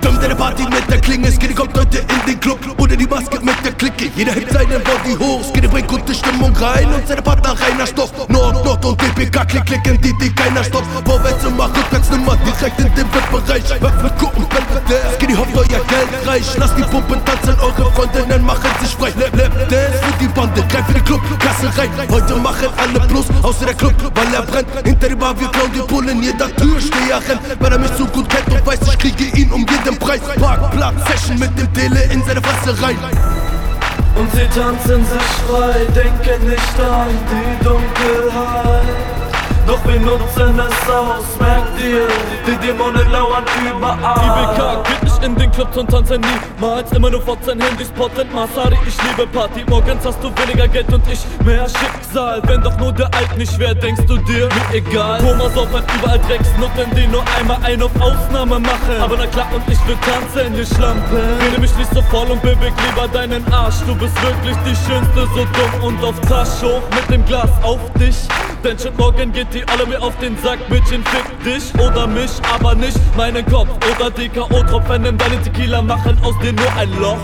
Stimm deine Party mit der Klinge, Skinny kommt heute in den Club. Ohne die Maske mit der Clique. Jeder hebt seinen Body hoch, Skinny bringt gute Stimmung rein. Und seine Partner reiner Stoff. Nord, Nord und DPK, klick, klicken die, die keiner stoppt. Vorwärts mach rückwärts, nimmer direkt in den VIP-Bereich Werf mit gucken, Skinny hofft euer Geld reich Lasst die Pumpen tanzen, eure Freundinnen machen sich frei. Lep, lep, dance für die Bande, greif für die Club, Kasse rein. Heute machen alle Plus, außer der Club, weil er brennt. Hinter die Bar, wir klauen die Pullen, jeder Türsteher rennt Weil er mich so gut kennt und weiß, ich kriege ihn um jeden Preis. Parkplatz, Session mit dem Tele in seine Fresse rein. Und sie tanzen sich frei, denken nicht an die Dunkelheit doch wir nutzen es aus, merkt ihr, die Dämonen lauern überall. IBK geht nicht in den Clubs und tanzen niemals. Immer nur 14 Handys, Potent Masari, ich liebe Party. Morgens hast du weniger Geld und ich mehr Schicksal. Wenn doch nur der Alt nicht wäre, denkst du dir, mir egal. Thomas auf überall Drecksnutten, die nur einmal ein auf Ausnahme machen. Aber na klar, und ich will tanzen, ihr Schlampe. Rede mich nicht so voll und beweg lieber deinen Arsch. Du bist wirklich die Schönste, so dumm und auf Tasch hoch mit dem Glas auf dich. Denn schon morgen geht die alle mir auf den Sack, Mädchen, fick dich oder mich, aber nicht meinen Kopf. Oder die K.O.-Tropfen in deine Tequila machen aus dir nur ein Loch.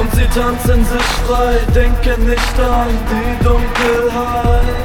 Und sie tanzen sich frei, denken nicht an die Dunkelheit.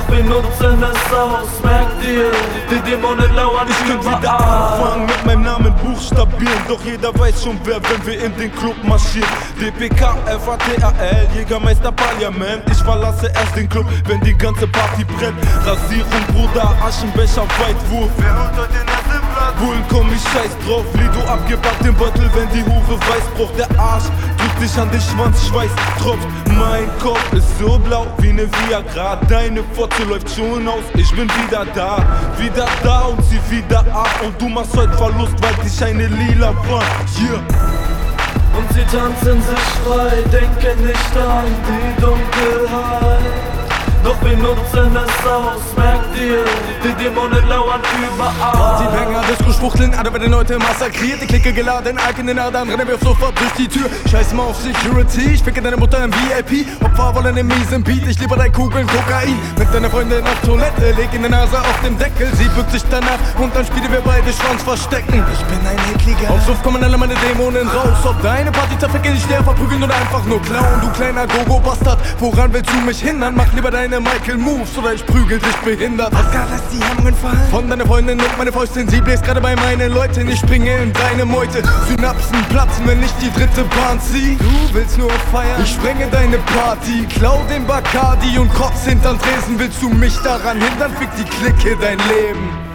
Doch wir nutzen es aus, merkt ihr, die Dämonen lauern Ich könnte wieder anfangen mit meinem Namen buchstabieren. Doch jeder weiß schon wer, wenn wir in den Club marschieren. DPK, FATAL, Jägermeister Parlament. Ich verlasse erst den Club, wenn die ganze Party brennt. Rasierung, Bruder, Aschenbecher, Weitwurf. Wer holt heute den ersten? Bullen, komm, ich scheiß drauf. Lido abgepackt im Beutel, wenn die Hure weiß Braucht der Arsch, drückt dich an den Schwanz, Schweiß tropft. Mein Kopf ist so blau wie ne Viagra. Deine Fotze läuft schon aus, ich bin wieder da Wieder da und zieh wieder ab. Und du machst heute Verlust, weil dich eine lila Wand yeah. Und sie tanzen sich frei, denken nicht an die Dunkelheit wir nutzen es aus, merkt ihr, die Dämonen lauern überall. Partybanger, Disco spuchteln, alle werden heute massakriert. Die Klicke geladen, Alk in den Adern, rennen wir sofort durch die Tür. Scheiß mal auf Security, ich ficke deine Mutter im VIP. Opfer wollen im miesen Beat, ich liebe drei Kugeln Kokain. Mit deiner Freundin auf Toilette, leg in der Nase auf dem Deckel. Sie bückt sich danach und dann spielen wir beide Schwanz verstecken. Ich bin ein ekliger. Auf Suff kommen alle meine Dämonen raus. Ob deine Party zerficke ich leer, verprügeln oder einfach nur klauen. Du kleiner Gogo-Bastard, woran willst du mich hindern? Mach lieber deine Michael Moves oder ich prügel dich behindert. Oscar, lass die Hemmungen fallen. Von deiner Freundin und meine Fäustin, sie bläst gerade bei meinen Leuten. Ich springe in deine Meute. Synapsen platzen, wenn ich die dritte Bahn zieh. Du willst nur feiern. Ich sprenge deine Party, klau den Bacardi und kotz hinterm Tresen. Willst du mich daran hindern? Fick die Clique dein Leben.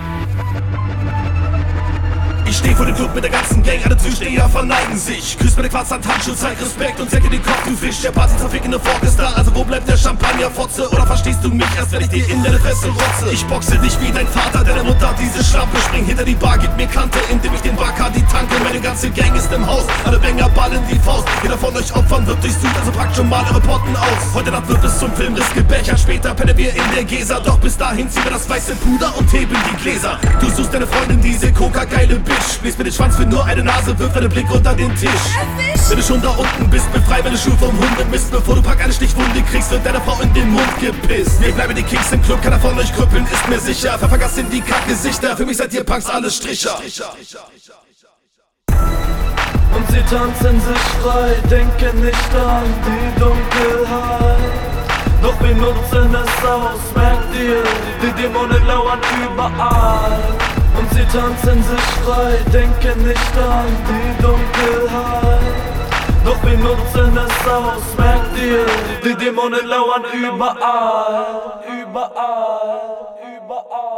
Ich steh vor dem Club mit der ganzen Gang, alle Zusteher verneigen sich. Küss meine Quarzhand, Handschuh, zeig Respekt und senke den Kopf, du Fisch. Der Party zerfickende Fork ist da, also wo bleibt der Champagner, Fotze? Oder verstehst du mich erst, wenn ich dir in deine Fresse rotze? Ich boxe dich wie dein Vater, deine Mutter, diese Schlampe. Spring hinter die Bar, gib mir Kante, indem ich den Bacardi tanke. Meine ganze Gang ist im Haus, alle Banger ballen die Faust. Jeder von euch Opfern wird durchsucht, also packt schon mal eure Potten aus. Heute Nacht wird es zum Filmriss gebechert, später pennen wir in der Gesa. Doch bis dahin ziehen wir das weiße Puder und heben die Gläser. Du suchst deine Freundin, diese Coca-geile Bitch. Bläst mir den Schwanz für nur eine Nase, wirf deinen Blick unter den Tisch. Wenn du schon da unten bist, befrei meine Schuhe vom Hunde Mist, bevor du pack eine Stichwunde kriegst und deiner Frau in den Mund gepisst. Wir bleiben die Kings im Club, keiner von euch krüppeln, ist mir sicher. Ververgass in die Kackgesichter, für mich seid ihr Punks alles Stricher. Und sie tanzen sich frei, denken nicht an die Dunkelheit. Doch wir nutzen es aus, merkt ihr, die Dämonen lauern überall. Und sie tanzen sich frei, denken nicht an die Dunkelheit. Doch wir nutzen es aus, merkt ihr, die Dämonen lauern überall, überall, überall.